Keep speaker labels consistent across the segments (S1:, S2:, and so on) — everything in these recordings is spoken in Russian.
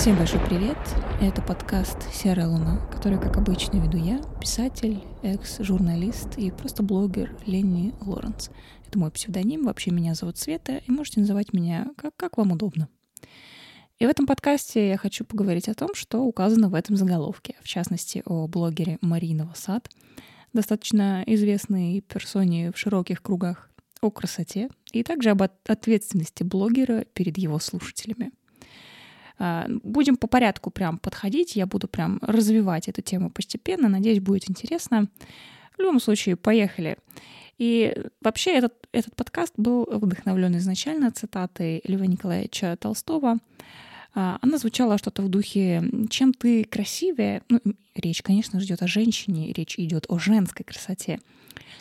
S1: Всем большой привет! Это подкаст «Серая луна», который, как обычно, веду я, писатель, экс-журналист и просто блогер Ленни Лоренс. Это мой псевдоним, вообще меня зовут Света, и можете называть меня как, как вам удобно. И в этом подкасте я хочу поговорить о том, что указано в этом заголовке, в частности, о блогере Марина Сад, достаточно известной персоне в широких кругах, о красоте и также об ответственности блогера перед его слушателями. А, будем по порядку прям подходить, я буду прям развивать эту тему постепенно, надеюсь, будет интересно. В любом случае, поехали. И вообще этот, этот подкаст был вдохновлен изначально цитатой Льва Николаевича Толстого. А, она звучала что-то в духе «Чем ты красивее...» ну, Речь, конечно, идет о женщине, речь идет о женской красоте.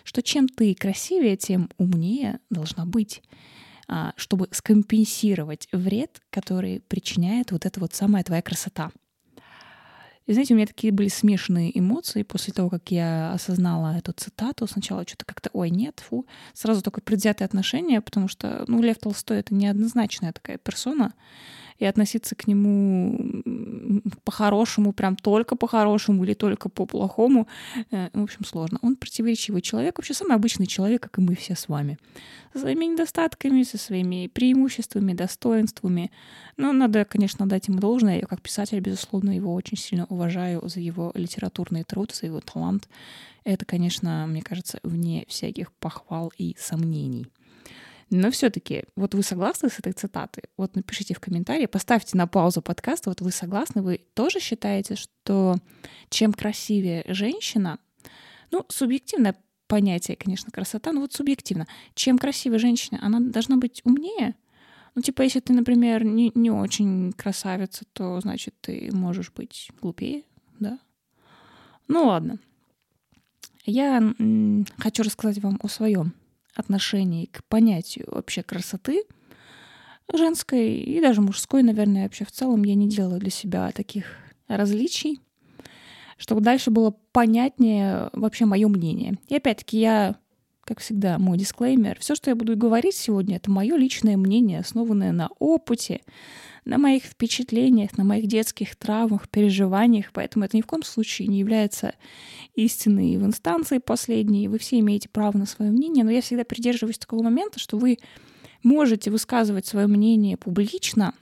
S1: Что чем ты красивее, тем умнее должна быть. А, чтобы скомпенсировать вред, который причиняет вот эта вот самая твоя красота. И знаете, у меня такие были смешанные эмоции после того, как я осознала эту цитату. Сначала что-то как-то, ой, нет, фу. Сразу только предвзятое отношение, потому что, ну, Лев Толстой — это неоднозначная такая персона и относиться к нему по-хорошему, прям только по-хорошему или только по-плохому, э, в общем, сложно. Он противоречивый человек, вообще самый обычный человек, как и мы все с вами. Со своими недостатками, со своими преимуществами, достоинствами. Но надо, конечно, дать ему должное. Я как писатель, безусловно, его очень сильно уважаю за его литературный труд, за его талант. Это, конечно, мне кажется, вне всяких похвал и сомнений. Но все-таки, вот вы согласны с этой цитатой? Вот напишите в комментарии, поставьте на паузу подкаст, вот вы согласны, вы тоже считаете, что чем красивее женщина, ну, субъективное понятие, конечно, красота, но вот субъективно, чем красивее женщина, она должна быть умнее? Ну, типа, если ты, например, не, не очень красавица, то, значит, ты можешь быть глупее, да? Ну, ладно. Я хочу рассказать вам о своем отношении к понятию вообще красоты женской и даже мужской, наверное, вообще в целом я не делаю для себя таких различий, чтобы дальше было понятнее вообще мое мнение. И опять-таки я, как всегда, мой дисклеймер, все, что я буду говорить сегодня, это мое личное мнение, основанное на опыте, на моих впечатлениях, на моих детских травмах, переживаниях, поэтому это ни в коем случае не является истиной в инстанции последней. Вы все имеете право на свое мнение, но я всегда придерживаюсь такого момента, что вы можете высказывать свое мнение публично,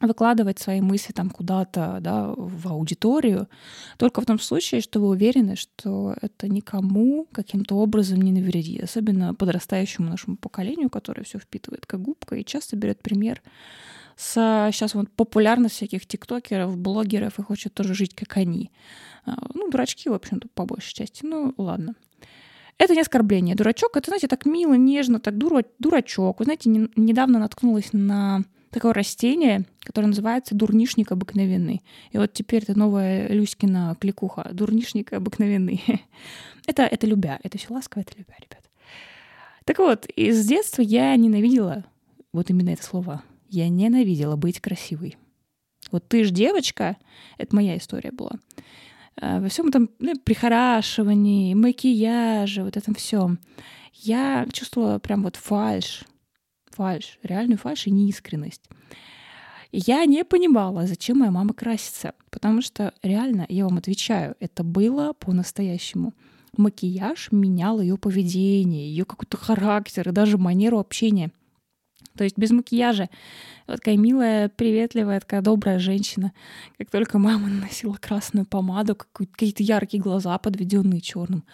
S1: выкладывать свои мысли там куда-то да, в аудиторию, только в том случае, что вы уверены, что это никому каким-то образом не навредит, особенно подрастающему нашему поколению, которое все впитывает как губка и часто берет пример с сейчас вот популярность всяких тиктокеров, блогеров и хочет тоже жить, как они. А, ну, дурачки, в общем-то, по большей части. Ну, ладно. Это не оскорбление. Дурачок — это, знаете, так мило, нежно, так дура, дурачок. Вы знаете, не, недавно наткнулась на такое растение, которое называется дурнишник обыкновенный. И вот теперь это новая Люськина кликуха. Дурнишник обыкновенный. это, это любя. Это все ласково, это любя, ребят. Так вот, из детства я ненавидела вот именно это слово я ненавидела быть красивой. Вот ты ж девочка, это моя история была. А, во всем этом ну, прихорашивании, макияже, вот этом всем. Я чувствовала прям вот фальш, фальш, реальную фальш и неискренность. я не понимала, зачем моя мама красится, потому что реально, я вам отвечаю, это было по-настоящему. Макияж менял ее поведение, ее какой-то характер и даже манеру общения — то есть без макияжа. Вот такая милая, приветливая, такая добрая женщина. Как только мама наносила красную помаду, какие-то яркие глаза, подведенные черным,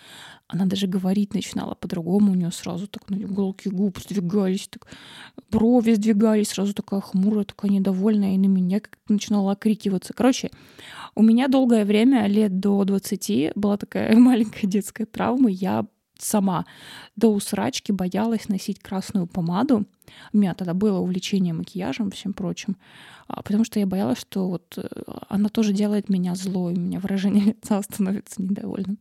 S1: она даже говорить начинала по-другому. У нее сразу так ну, уголки губ сдвигались, так, брови сдвигались, сразу такая хмурая, такая недовольная, и на меня как начинала окрикиваться. Короче, у меня долгое время, лет до 20, была такая маленькая детская травма. Я сама до усрачки боялась носить красную помаду. У меня тогда было увлечение макияжем всем прочим, а, потому что я боялась, что вот э, она тоже делает меня злой, у меня выражение лица становится недовольным.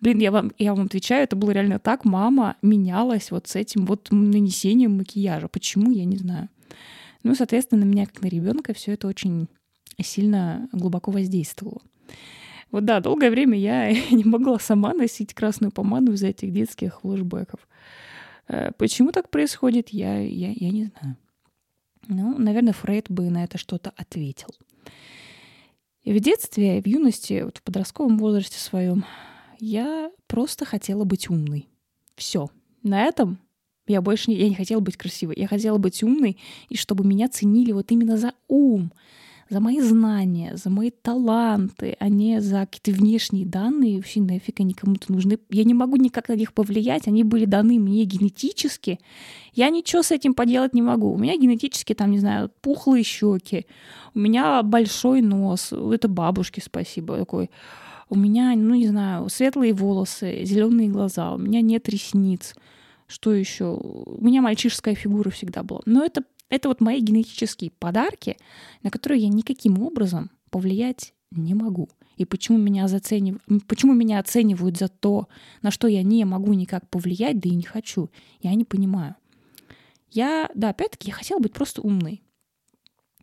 S1: Блин, я вам, я вам отвечаю, это было реально так. Мама менялась вот с этим вот нанесением макияжа. Почему, я не знаю. Ну, соответственно, на меня, как на ребенка, все это очень сильно глубоко воздействовало. Вот да, долгое время я не могла сама носить красную помаду из этих детских флешбеков. Э, почему так происходит, я, я, я не знаю. Ну, наверное, Фрейд бы на это что-то ответил. И в детстве, в юности, вот в подростковом возрасте своем, я просто хотела быть умной. Все. На этом я больше не, я не хотела быть красивой. Я хотела быть умной, и чтобы меня ценили вот именно за ум, за мои знания, за мои таланты, а не за какие-то внешние данные. Вообще нафиг они кому-то нужны. Я не могу никак на них повлиять. Они были даны мне генетически. Я ничего с этим поделать не могу. У меня генетически там, не знаю, пухлые щеки. У меня большой нос. Это бабушке спасибо такой. У меня, ну не знаю, светлые волосы, зеленые глаза. У меня нет ресниц. Что еще? У меня мальчишеская фигура всегда была. Но это, это вот мои генетические подарки, на которые я никаким образом повлиять не могу. И почему меня, заценив... почему меня оценивают за то, на что я не могу никак повлиять, да и не хочу, я не понимаю. Я, да, опять-таки, я хотела быть просто умной.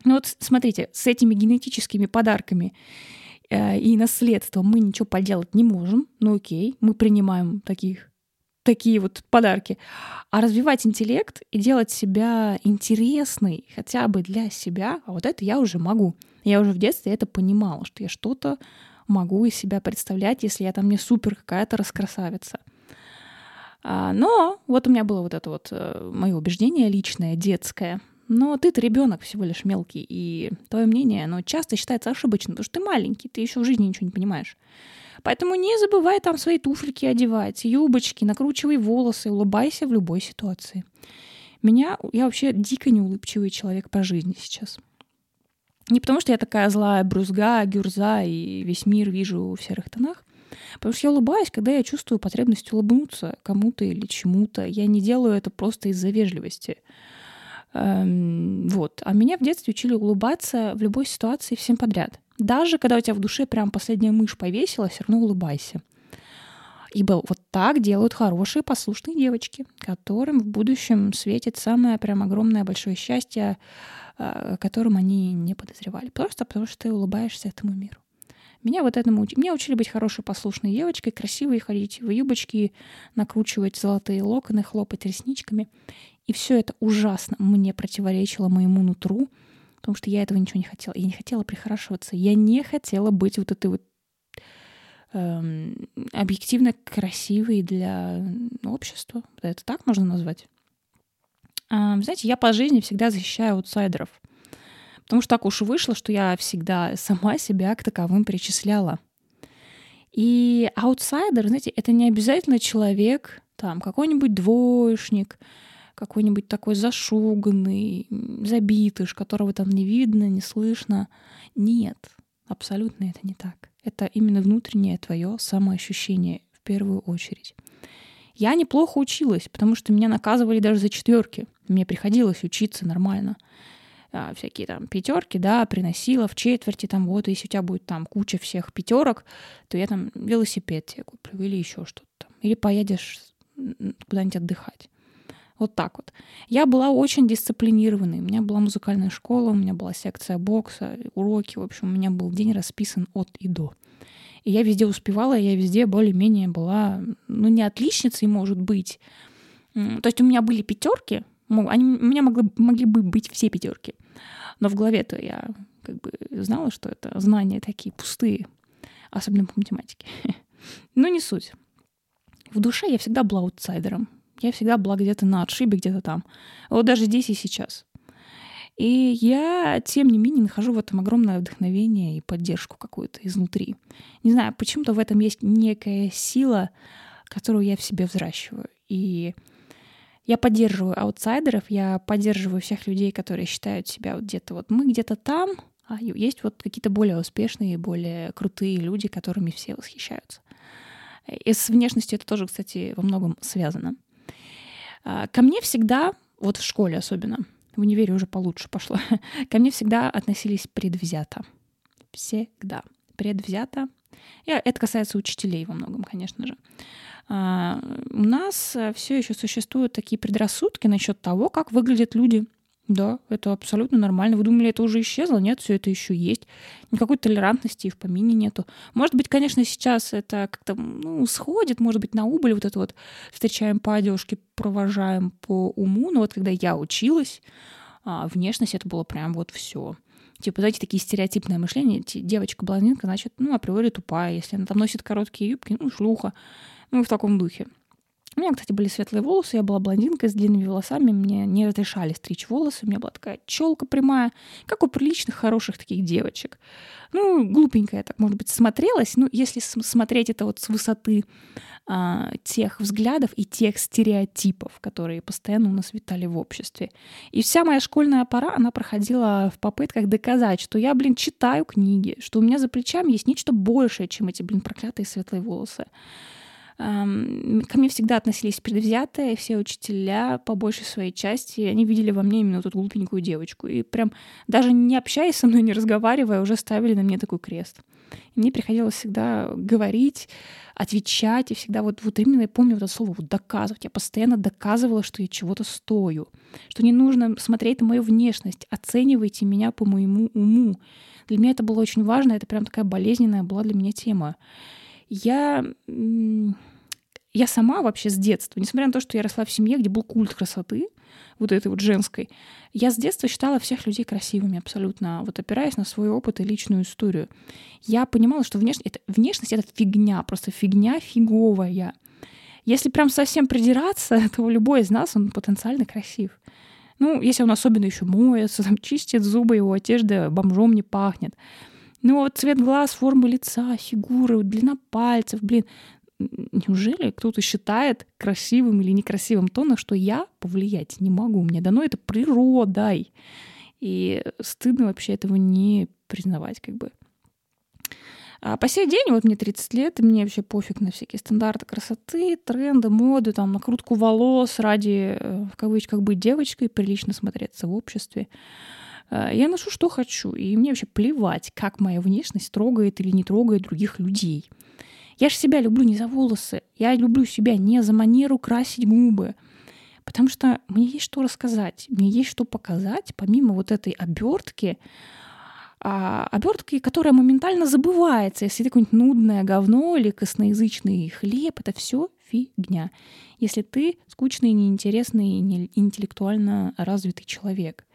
S1: Ну вот смотрите, с этими генетическими подарками э, и наследством мы ничего поделать не можем. Ну окей, мы принимаем таких такие вот подарки. А развивать интеллект и делать себя интересной хотя бы для себя, а вот это я уже могу. Я уже в детстве это понимала, что я что-то могу из себя представлять, если я там не супер какая-то раскрасавица. А, но вот у меня было вот это вот э, мое убеждение личное, детское. Но ты-то ребенок всего лишь мелкий, и твое мнение, оно часто считается ошибочным, потому что ты маленький, ты еще в жизни ничего не понимаешь. Поэтому не забывай там свои туфельки одевать, юбочки, накручивай волосы, улыбайся в любой ситуации. Меня, я вообще дико неулыбчивый человек по жизни сейчас. Не потому, что я такая злая брюзга, гюрза и весь мир вижу в серых тонах, Потому что я улыбаюсь, когда я чувствую потребность улыбнуться кому-то или чему-то. Я не делаю это просто из-за вежливости. Эм, вот. А меня в детстве учили улыбаться в любой ситуации всем подряд. Даже когда у тебя в душе прям последняя мышь повесила, все равно улыбайся. Ибо вот так делают хорошие послушные девочки, которым в будущем светит самое прям огромное большое счастье, о котором они не подозревали. Просто потому что ты улыбаешься этому миру. Меня вот этому учили. Меня учили быть хорошей послушной девочкой, красивой, ходить в юбочки, накручивать золотые локоны, хлопать ресничками. И все это ужасно мне противоречило моему нутру, потому что я этого ничего не хотела. Я не хотела прихорашиваться. Я не хотела быть вот этой вот эм, объективно красивой для общества. Это так можно назвать? Эм, знаете, я по жизни всегда защищаю аутсайдеров. Потому что так уж вышло, что я всегда сама себя к таковым причисляла. И аутсайдер, знаете, это не обязательно человек, там, какой-нибудь двоечник, какой-нибудь такой зашуганный, забитыш, которого там не видно, не слышно. Нет, абсолютно это не так. Это именно внутреннее твое самоощущение в первую очередь. Я неплохо училась, потому что меня наказывали даже за четверки. Мне приходилось учиться нормально. А, всякие там пятерки, да, приносила в четверти, там вот, если у тебя будет там куча всех пятерок, то я там велосипед тебе куплю или еще что-то там. Или поедешь куда-нибудь отдыхать. Вот так вот. Я была очень дисциплинированной. У меня была музыкальная школа, у меня была секция бокса, уроки. В общем, у меня был день расписан от и до. И я везде успевала, я везде более-менее была, ну, не отличницей, может быть. То есть у меня были пятерки, они, у меня могли, могли бы быть все пятерки. Но в голове-то я как бы знала, что это знания такие пустые, особенно по математике. Но не суть. В душе я всегда была аутсайдером. Я всегда была где-то на отшибе, где-то там. Вот даже здесь и сейчас. И я, тем не менее, нахожу в этом огромное вдохновение и поддержку какую-то изнутри. Не знаю, почему-то в этом есть некая сила, которую я в себе взращиваю. И я поддерживаю аутсайдеров, я поддерживаю всех людей, которые считают себя вот где-то вот мы где-то там, а есть вот какие-то более успешные, более крутые люди, которыми все восхищаются. И с внешностью это тоже, кстати, во многом связано. А, ко мне всегда, вот в школе особенно, в универе уже получше пошло, ко мне всегда относились предвзято. Всегда. Предвзято. И это касается учителей во многом, конечно же. А, у нас все еще существуют такие предрассудки насчет того, как выглядят люди да, это абсолютно нормально. Вы думали, это уже исчезло? Нет, все это еще есть. Никакой толерантности в помине нету. Может быть, конечно, сейчас это как-то ну, сходит, может быть, на убыль вот это вот встречаем по одежке, провожаем по уму. Но вот когда я училась, а, внешность это было прям вот все. Типа, знаете, такие стереотипное мышление. Девочка-блондинка, значит, ну, априори тупая. Если она там носит короткие юбки, ну, шлюха. Ну, в таком духе. У меня, кстати, были светлые волосы, я была блондинкой с длинными волосами, мне не разрешали стричь волосы, у меня была такая челка прямая, как у приличных, хороших таких девочек. Ну, глупенькая так, может быть, смотрелась, ну, если смотреть это вот с высоты а, тех взглядов и тех стереотипов, которые постоянно у нас витали в обществе. И вся моя школьная пора, она проходила в попытках доказать, что я, блин, читаю книги, что у меня за плечами есть нечто большее, чем эти, блин, проклятые светлые волосы. Ко мне всегда относились предвзятые, все учителя по большей своей части, они видели во мне именно эту глупенькую девочку. И прям даже не общаясь со мной, не разговаривая, уже ставили на мне такой крест. И мне приходилось всегда говорить, отвечать, и всегда вот, вот именно я помню вот это слово вот доказывать. Я постоянно доказывала, что я чего-то стою, что не нужно смотреть на мою внешность, оценивайте меня по моему уму. Для меня это было очень важно, это прям такая болезненная была для меня тема. Я я сама вообще с детства, несмотря на то, что я росла в семье, где был культ красоты, вот этой вот женской, я с детства считала всех людей красивыми абсолютно, вот опираясь на свой опыт и личную историю. Я понимала, что внешность это, внешность — это фигня, просто фигня фиговая. Если прям совсем придираться, то любой из нас, он потенциально красив. Ну, если он особенно еще моется, там, чистит зубы, его одежда бомжом не пахнет. Ну вот цвет глаз, форма лица, фигуры, длина пальцев, блин, неужели кто-то считает красивым или некрасивым то, на что я повлиять не могу? Мне дано это природой. И стыдно вообще этого не признавать, как бы. А по сей день, вот мне 30 лет, и мне вообще пофиг на всякие стандарты красоты, тренды, моды, там, накрутку волос ради, э, в кавычках, быть девочкой, прилично смотреться в обществе. А, я ношу, что хочу, и мне вообще плевать, как моя внешность трогает или не трогает других людей. Я же себя люблю не за волосы, я люблю себя не за манеру красить губы, потому что мне есть что рассказать, мне есть что показать, помимо вот этой обертки, а, обертки, которая моментально забывается, если это какое-нибудь нудное говно или косноязычный хлеб, это все фигня. Если ты скучный, неинтересный, не интеллектуально развитый человек.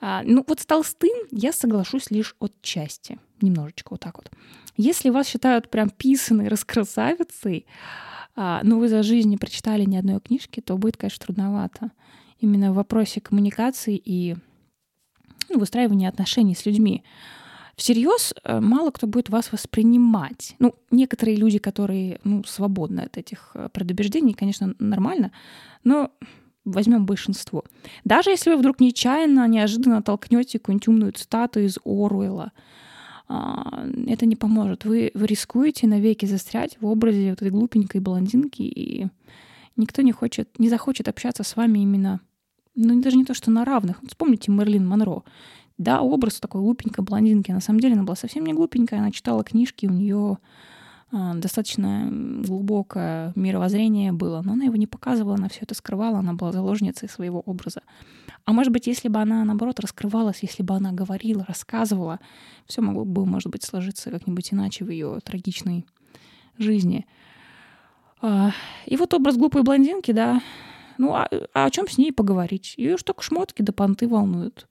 S1: А, ну вот с Толстым я соглашусь лишь отчасти, немножечко вот так вот. Если вас считают прям писаной раскрасавицей, а, но вы за жизнь не прочитали ни одной книжки, то будет, конечно, трудновато. Именно в вопросе коммуникации и ну, выстраивания отношений с людьми. Всерьез э, мало кто будет вас воспринимать. Ну, некоторые люди, которые ну, свободны от этих э, предубеждений, конечно, нормально, но возьмем большинство. Даже если вы вдруг нечаянно, неожиданно толкнете какую-нибудь умную цитату из Оруэлла, это не поможет. Вы, вы рискуете навеки застрять в образе вот этой глупенькой блондинки, и никто не хочет, не захочет общаться с вами именно, ну, даже не то, что на равных. Вспомните Мерлин Монро. Да, образ такой глупенькой блондинки. На самом деле она была совсем не глупенькая, она читала книжки, у нее а, достаточно глубокое мировоззрение было, но она его не показывала, она все это скрывала, она была заложницей своего образа. А может быть, если бы она, наоборот, раскрывалась, если бы она говорила, рассказывала, все могло бы, может быть, сложиться как-нибудь иначе в ее трагичной жизни. А, и вот образ глупой блондинки, да, ну а, а о чем с ней поговорить? Ее ж только шмотки да понты волнуют.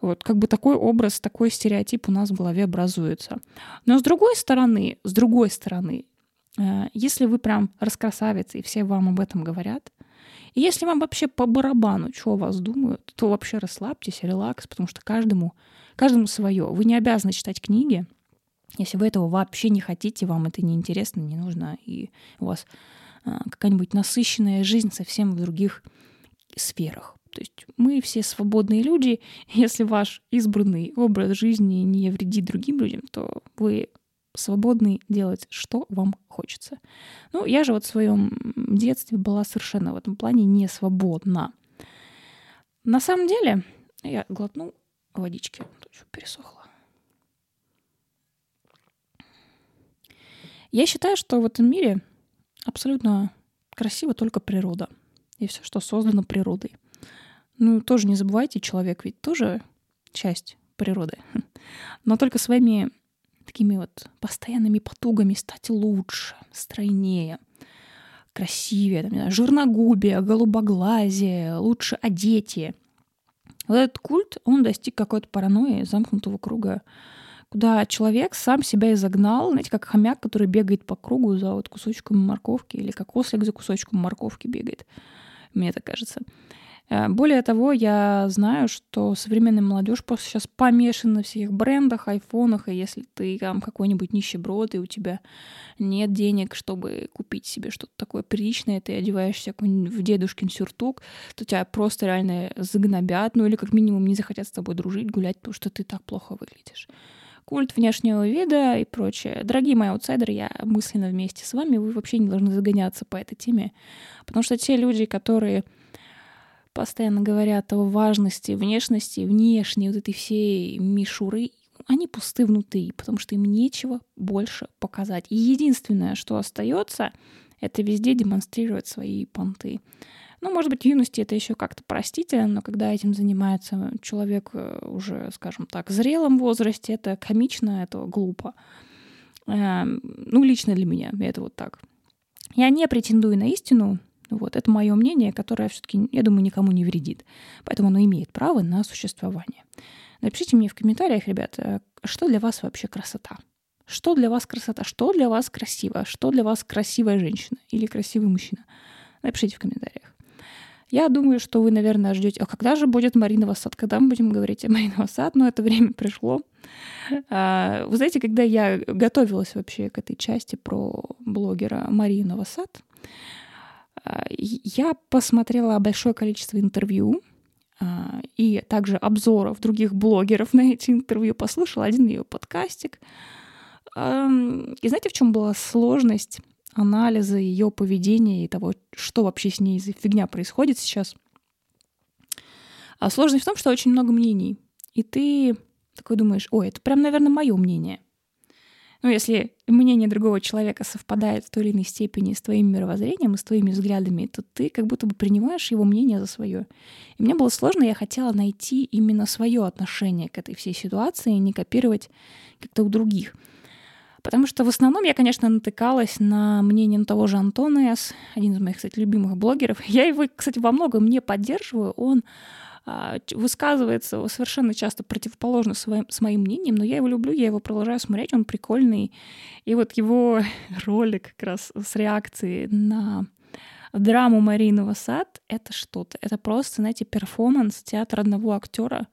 S1: Вот как бы такой образ, такой стереотип у нас в голове образуется. Но с другой стороны, с другой стороны, э, если вы прям раскрасавица, и все вам об этом говорят, и если вам вообще по барабану, что о вас думают, то вообще расслабьтесь, релакс, потому что каждому, каждому свое. Вы не обязаны читать книги, если вы этого вообще не хотите, вам это не интересно, не нужно, и у вас э, какая-нибудь насыщенная жизнь совсем в других сферах. То есть мы все свободные люди. Если ваш избранный образ жизни не вредит другим людям, то вы свободны делать, что вам хочется. Ну, я же вот в своем детстве была совершенно в этом плане не свободна. На самом деле, я глотну водички, пересохло. Я считаю, что в этом мире абсолютно красиво только природа и все, что создано природой. Ну, тоже не забывайте, человек ведь тоже часть природы. Но только своими такими вот постоянными потугами стать лучше, стройнее, красивее, там, знаю, жирногубие, голубоглазие, лучше одетие. Вот этот культ, он достиг какой-то паранойи, замкнутого круга, куда человек сам себя изогнал, знаете, как хомяк, который бегает по кругу за вот кусочком морковки, или как ослик за кусочком морковки бегает, мне так кажется. Э, более того, я знаю, что современная молодежь просто сейчас помешана на всех брендах, айфонах, и если ты там какой-нибудь нищеброд, и у тебя нет денег, чтобы купить себе что-то такое приличное, ты одеваешься в дедушкин сюртук, то тебя просто реально загнобят, ну или как минимум не захотят с тобой дружить, гулять, потому что ты так плохо выглядишь культ внешнего вида и прочее. Дорогие мои аутсайдеры, я мысленно вместе с вами, вы вообще не должны загоняться по этой теме, потому что те люди, которые постоянно говорят о важности внешности, внешней вот этой всей мишуры, они пусты внутри, потому что им нечего больше показать. И единственное, что остается, это везде демонстрировать свои понты. Ну, может быть, в юности это еще как-то простительно, но когда этим занимается человек э, уже, скажем так, в зрелом возрасте, это комично, это глупо. Эм, ну, лично для меня это вот так. Я не претендую на истину, вот, это мое мнение, которое все-таки, я думаю, никому не вредит. Поэтому оно имеет право на существование. Напишите мне в комментариях, ребят, что для вас вообще красота? Что для вас красота? Что для вас красиво? Что для вас красивая женщина или красивый мужчина? Напишите в комментариях. Я думаю, что вы, наверное, ждете, а когда же будет Марина сад? Когда мы будем говорить о Мариновом сад? Но это время пришло. А, вы знаете, когда я готовилась вообще к этой части про блогера Марина сад, я посмотрела большое количество интервью а, и также обзоров других блогеров на эти интервью, послушала один ее подкастик. И знаете, в чем была сложность анализа ее поведения и того, что вообще с ней за фигня происходит сейчас? А сложность в том, что очень много мнений. И ты такой думаешь, ой, это прям, наверное, мое мнение ну, если мнение другого человека совпадает в той или иной степени с твоим мировоззрением и с твоими взглядами, то ты как будто бы принимаешь его мнение за свое. И мне было сложно, я хотела найти именно свое отношение к этой всей ситуации, не копировать как-то у других. Потому что в основном я, конечно, натыкалась на мнение ну, того же Антона С., один из моих, кстати, любимых блогеров. Я его, кстати, во многом не поддерживаю. Он высказывается совершенно часто противоположно своим, с моим мнением, но я его люблю, я его продолжаю смотреть, он прикольный. И вот его ролик как раз с реакцией на драму Маринова сад — это что-то. Это просто, знаете, перформанс театра одного актера,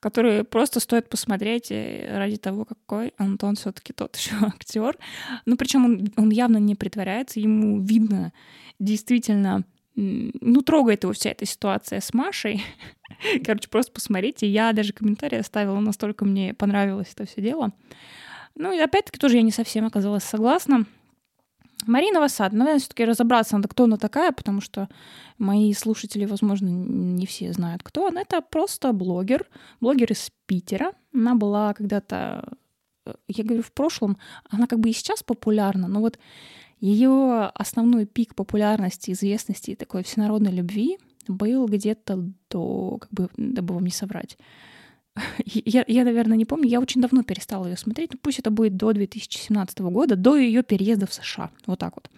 S1: который просто стоит посмотреть э, ради того, какой Антон все-таки тот еще актер. Ну, причем он, он явно не притворяется, ему видно действительно ну, трогает его вся эта ситуация с Машей. Короче, просто посмотрите. Я даже комментарий оставила, настолько мне понравилось это все дело. Ну и опять-таки тоже я не совсем оказалась согласна. Марина Васад, ну, наверное, все-таки разобраться надо, кто она такая, потому что мои слушатели, возможно, не все знают, кто она. Это просто блогер, блогер из Питера. Она была когда-то, э, я говорю, в прошлом, она как бы и сейчас популярна, но вот ее основной пик популярности, известности и такой всенародной любви был где-то до, как бы, дабы вам не соврать, я, я, наверное, не помню, я очень давно перестала ее смотреть, ну пусть это будет до 2017 года, до ее переезда в США, вот так вот.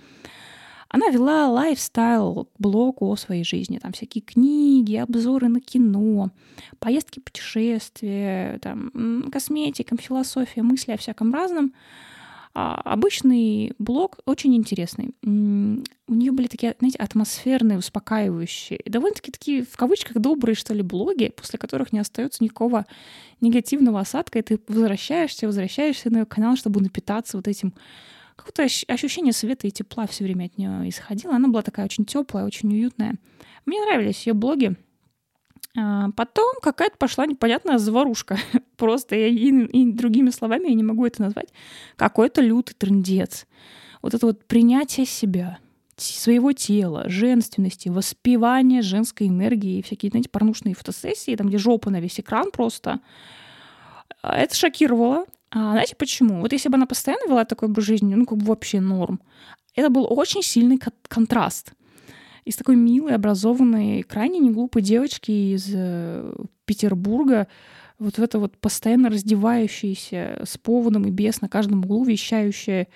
S1: Она вела лайфстайл-блог о своей жизни, там всякие книги, обзоры на кино, поездки, путешествия, там, косметика, философия, мысли о всяком разном. А обычный блог очень интересный. У нее были такие, знаете, атмосферные, успокаивающие, довольно-таки такие, в кавычках, добрые, что ли, блоги, после которых не остается никакого негативного осадка, и ты возвращаешься, возвращаешься на ее канал, чтобы напитаться вот этим какое-то ощущение света и тепла все время от нее исходило. Она была такая очень теплая, очень уютная. Мне нравились ее блоги. А, потом какая-то пошла непонятная заварушка. Просто я, и, и другими словами я не могу это назвать. Какой-то лютый трендец. Вот это вот принятие себя, своего тела, женственности, воспевание женской энергии, всякие, знаете, порнушные фотосессии, там, где жопа на весь экран просто. А, это шокировало. А знаете почему? Вот если бы она постоянно вела такой образ жизни, ну, как бы вообще норм, это был очень сильный контраст из такой милой, образованной, крайне неглупой девочки из э, Петербурга, вот в это вот постоянно раздевающаяся с поводом и без на каждом углу, вещающая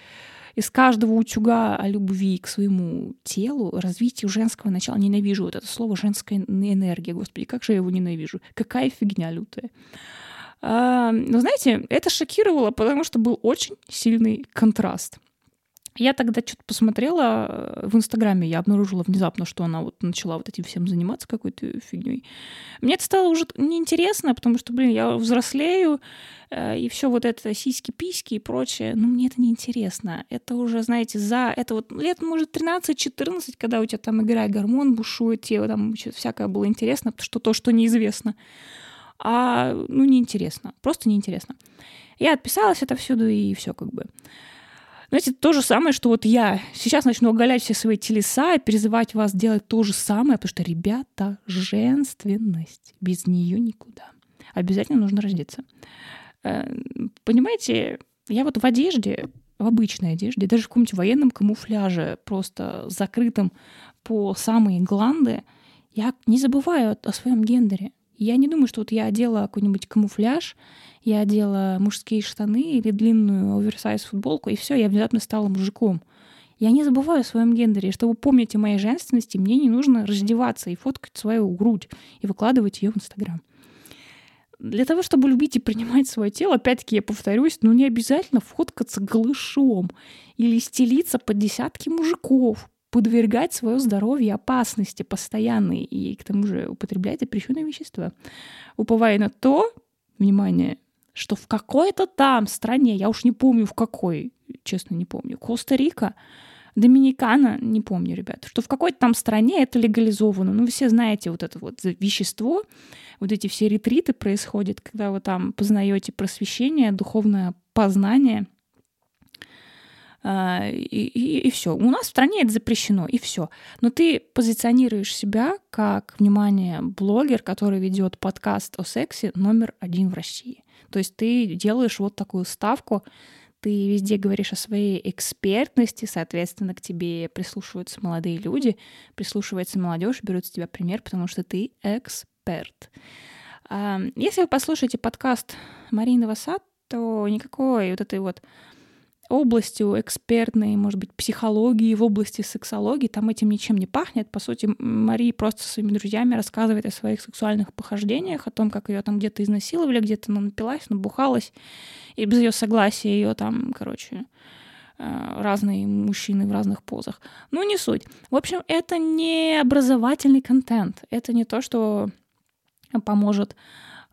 S1: из каждого утюга о любви к своему телу, развитию женского начала. Ненавижу вот это слово «женская энергия». Господи, как же я его ненавижу. Какая фигня лютая. А, но знаете, это шокировало, потому что был очень сильный контраст. Я тогда что-то посмотрела э, в Инстаграме, я обнаружила внезапно, что она вот начала вот этим всем заниматься какой-то фигней. Мне это стало уже неинтересно, потому что, блин, я взрослею, э, и все вот это сиськи-письки и прочее, ну, мне это неинтересно. Это уже, знаете, за... Это вот лет, может, 13-14, когда у тебя там играет гормон, бушует, тебе там всякое было интересно, что то, что неизвестно. А, ну, неинтересно. Просто неинтересно. Я отписалась отовсюду, и все как бы. Знаете, то же самое, что вот я сейчас начну оголять все свои телеса и призывать вас делать то же самое, потому что, ребята, женственность, без нее никуда. Обязательно нужно раздеться. Э, понимаете, я вот в одежде, в обычной одежде, даже в каком-нибудь военном камуфляже, просто закрытом по самые гланды, я не забываю о своем гендере. Я не думаю, что вот я одела какой-нибудь камуфляж, я одела мужские штаны или длинную оверсайз футболку, и все, я внезапно стала мужиком. Я не забываю о своем гендере. Чтобы помнить о моей женственности, мне не нужно раздеваться и фоткать свою грудь и выкладывать ее в Инстаграм. Для того, чтобы любить и принимать свое тело, опять-таки я повторюсь, ну не обязательно фоткаться голышом или стелиться под десятки мужиков, подвергать свое здоровье опасности постоянной и к тому же употреблять запрещенные вещества, уповая на то, внимание, что в какой-то там стране, я уж не помню в какой, честно не помню, Коста-Рика, Доминикана, не помню, ребят, что в какой-то там стране это легализовано. Ну, вы все знаете вот это вот вещество, вот эти все ретриты происходят, когда вы там познаете просвещение, духовное познание, и, и, и все. У нас в стране это запрещено, и все. Но ты позиционируешь себя как, внимание, блогер, который ведет подкаст о сексе номер один в России. То есть ты делаешь вот такую ставку, ты везде говоришь о своей экспертности, соответственно, к тебе прислушиваются молодые люди, прислушивается молодежь, берут с тебя пример, потому что ты эксперт. Если вы послушаете подкаст Марины Васад, то никакой вот этой вот областью экспертной, может быть, психологии, в области сексологии, там этим ничем не пахнет. По сути, Мария просто своими друзьями рассказывает о своих сексуальных похождениях, о том, как ее там где-то изнасиловали, где-то она напилась, набухалась, и без ее согласия ее там, короче, э, разные мужчины в разных позах. Ну, не суть. В общем, это не образовательный контент. Это не то, что поможет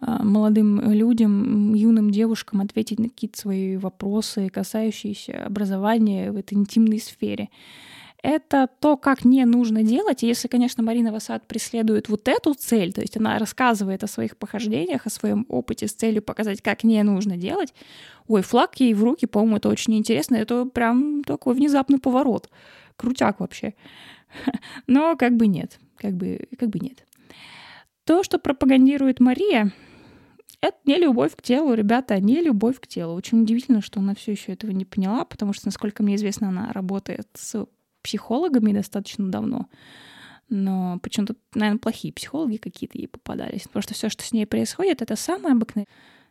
S1: молодым людям, юным девушкам ответить на какие-то свои вопросы, касающиеся образования в этой интимной сфере. Это то, как не нужно делать. И если, конечно, Марина Васад преследует вот эту цель, то есть она рассказывает о своих похождениях, о своем опыте с целью показать, как не нужно делать, ой, флаг ей в руки, по-моему, это очень интересно. Это прям такой внезапный поворот. Крутяк вообще. Но как бы нет. Как бы, как бы нет. То, что пропагандирует Мария, это не любовь к телу, ребята, не любовь к телу. Очень удивительно, что она все еще этого не поняла, потому что, насколько мне известно, она работает с психологами достаточно давно. Но почему-то, наверное, плохие психологи какие-то ей попадались. Потому что все, что с ней происходит, это самое обыкновенное.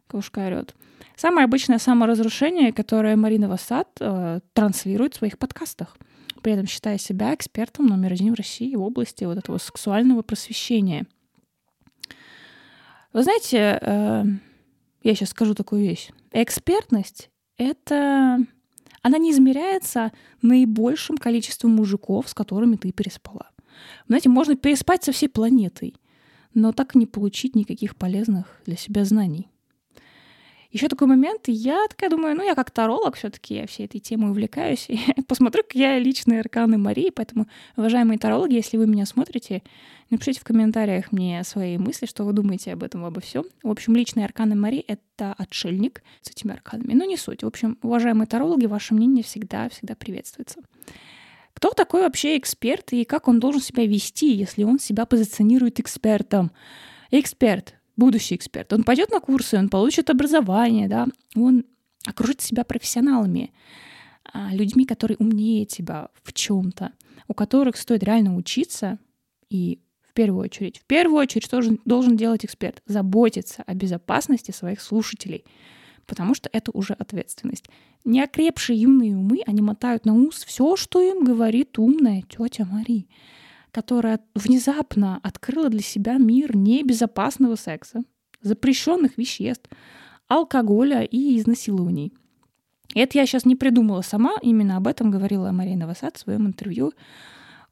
S1: Кошка орет. Самое обычное саморазрушение, которое Марина Васад э, транслирует в своих подкастах, при этом считая себя экспертом номер один в России в области вот этого сексуального просвещения — вы знаете, э, я сейчас скажу такую вещь. Экспертность — это... Она не измеряется наибольшим количеством мужиков, с которыми ты переспала. Знаете, можно переспать со всей планетой, но так и не получить никаких полезных для себя знаний. Еще такой момент, я такая думаю, ну, я как таролог все таки я всей этой темой увлекаюсь, и посмотрю, как я личные арканы Марии, поэтому, уважаемые тарологи, если вы меня смотрите, напишите в комментариях мне свои мысли, что вы думаете об этом, обо всем. В общем, личные арканы Марии — это отшельник с этими арканами, но не суть. В общем, уважаемые тарологи, ваше мнение всегда-всегда приветствуется. Кто такой вообще эксперт и как он должен себя вести, если он себя позиционирует экспертом? Эксперт будущий эксперт. Он пойдет на курсы, он получит образование, да, он окружит себя профессионалами, а, людьми, которые умнее тебя в чем-то, у которых стоит реально учиться и в первую очередь, в первую очередь, должен, должен делать эксперт? Заботиться о безопасности своих слушателей. потому что это уже ответственность. Неокрепшие юные умы, они мотают на ус все, что им говорит умная тетя Мари, которая внезапно открыла для себя мир небезопасного секса, запрещенных веществ, алкоголя и изнасилований. Это я сейчас не придумала сама, именно об этом говорила Марина Васад в своем интервью.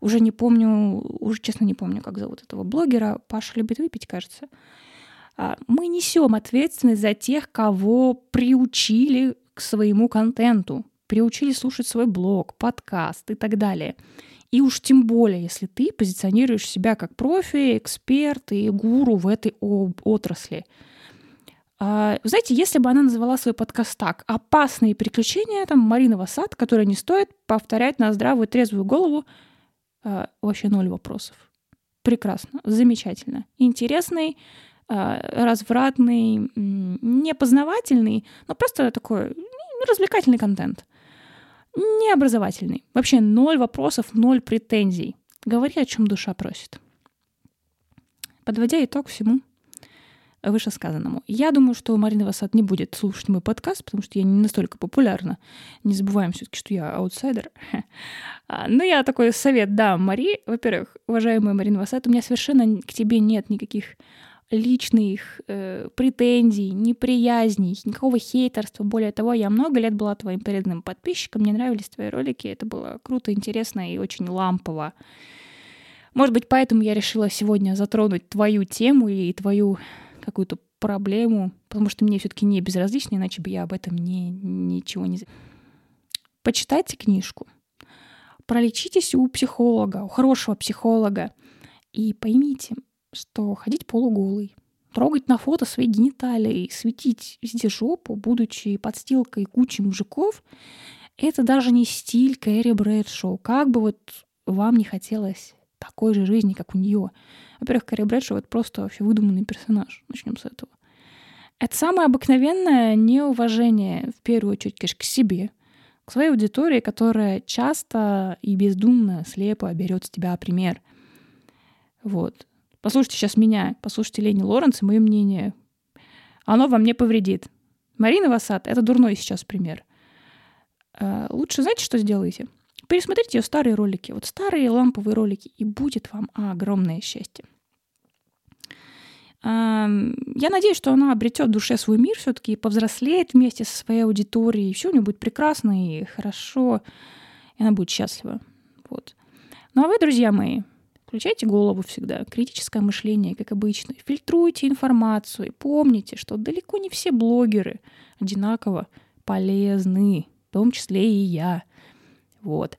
S1: Уже не помню, уже честно не помню, как зовут этого блогера. Паша любит выпить, кажется. А, мы несем ответственность за тех, кого приучили к своему контенту, приучили слушать свой блог, подкаст и так далее. И уж тем более, если ты позиционируешь себя как профи, эксперт и гуру в этой отрасли. А, знаете, если бы она назвала свой подкаст так «Опасные приключения», там, Марина Васад, которые не стоит повторять на здравую трезвую голову, а, вообще ноль вопросов. Прекрасно, замечательно. Интересный, а, развратный, не познавательный, но просто такой ну, развлекательный контент. Не образовательный. Вообще ноль вопросов, ноль претензий. Говори, о чем душа просит. Подводя итог всему вышесказанному. Я думаю, что Марина Васад не будет слушать мой подкаст, потому что я не настолько популярна. Не забываем все таки что я аутсайдер. А, но я такой совет дам Мари. Во-первых, уважаемая Марина Васад, у меня совершенно к тебе нет никаких личных э, претензий, неприязней, никакого хейтерства. Более того, я много лет была твоим преданным подписчиком, мне нравились твои ролики, это было круто, интересно и очень лампово. Может быть, поэтому я решила сегодня затронуть твою тему и твою какую-то проблему, потому что мне все-таки не безразлично, иначе бы я об этом не, ничего не... Почитайте книжку, пролечитесь у психолога, у хорошего психолога, и поймите, что ходить полуголый, трогать на фото свои гениталии, светить везде жопу, будучи подстилкой кучи мужиков, это даже не стиль Кэрри Брэдшоу. Как бы вот вам не хотелось такой же жизни, как у нее. Во-первых, Кэрри Брэдшоу — это просто вообще выдуманный персонаж. Начнем с этого. Это самое обыкновенное неуважение, в первую очередь, конечно, к себе, к своей аудитории, которая часто и бездумно, слепо берет с тебя пример. Вот. Послушайте сейчас меня, послушайте Лени Лоренс и мое мнение. Оно вам не повредит. Марина Васад — это дурной сейчас пример. А, лучше знаете, что сделаете? Пересмотрите ее старые ролики, вот старые ламповые ролики, и будет вам огромное счастье. А, я надеюсь, что она обретет в душе свой мир все-таки и повзрослеет вместе со своей аудиторией, все у нее будет прекрасно и хорошо, и она будет счастлива. Вот. Ну а вы, друзья мои, Включайте голову всегда, критическое мышление, как обычно. Фильтруйте информацию. И помните, что далеко не все блогеры одинаково полезны, в том числе и я. Вот.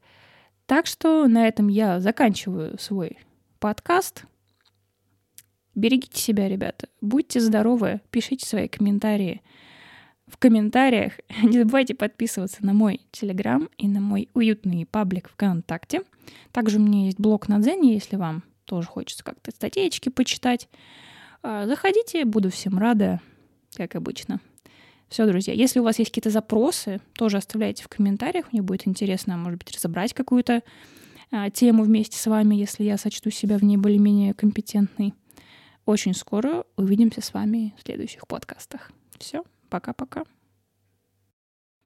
S1: Так что на этом я заканчиваю свой подкаст. Берегите себя, ребята. Будьте здоровы. Пишите свои комментарии в комментариях. Не забывайте подписываться на мой Телеграм и на мой уютный паблик ВКонтакте. Также у меня есть блог на Дзене, если вам тоже хочется как-то статейки почитать. А, заходите, буду всем рада, как обычно. Все, друзья, если у вас есть какие-то запросы, тоже оставляйте в комментариях. Мне будет интересно, может быть, разобрать какую-то а, тему вместе с вами, если я сочту себя в ней более-менее компетентной. Очень скоро увидимся с вами в следующих подкастах. Все, Пока-пока.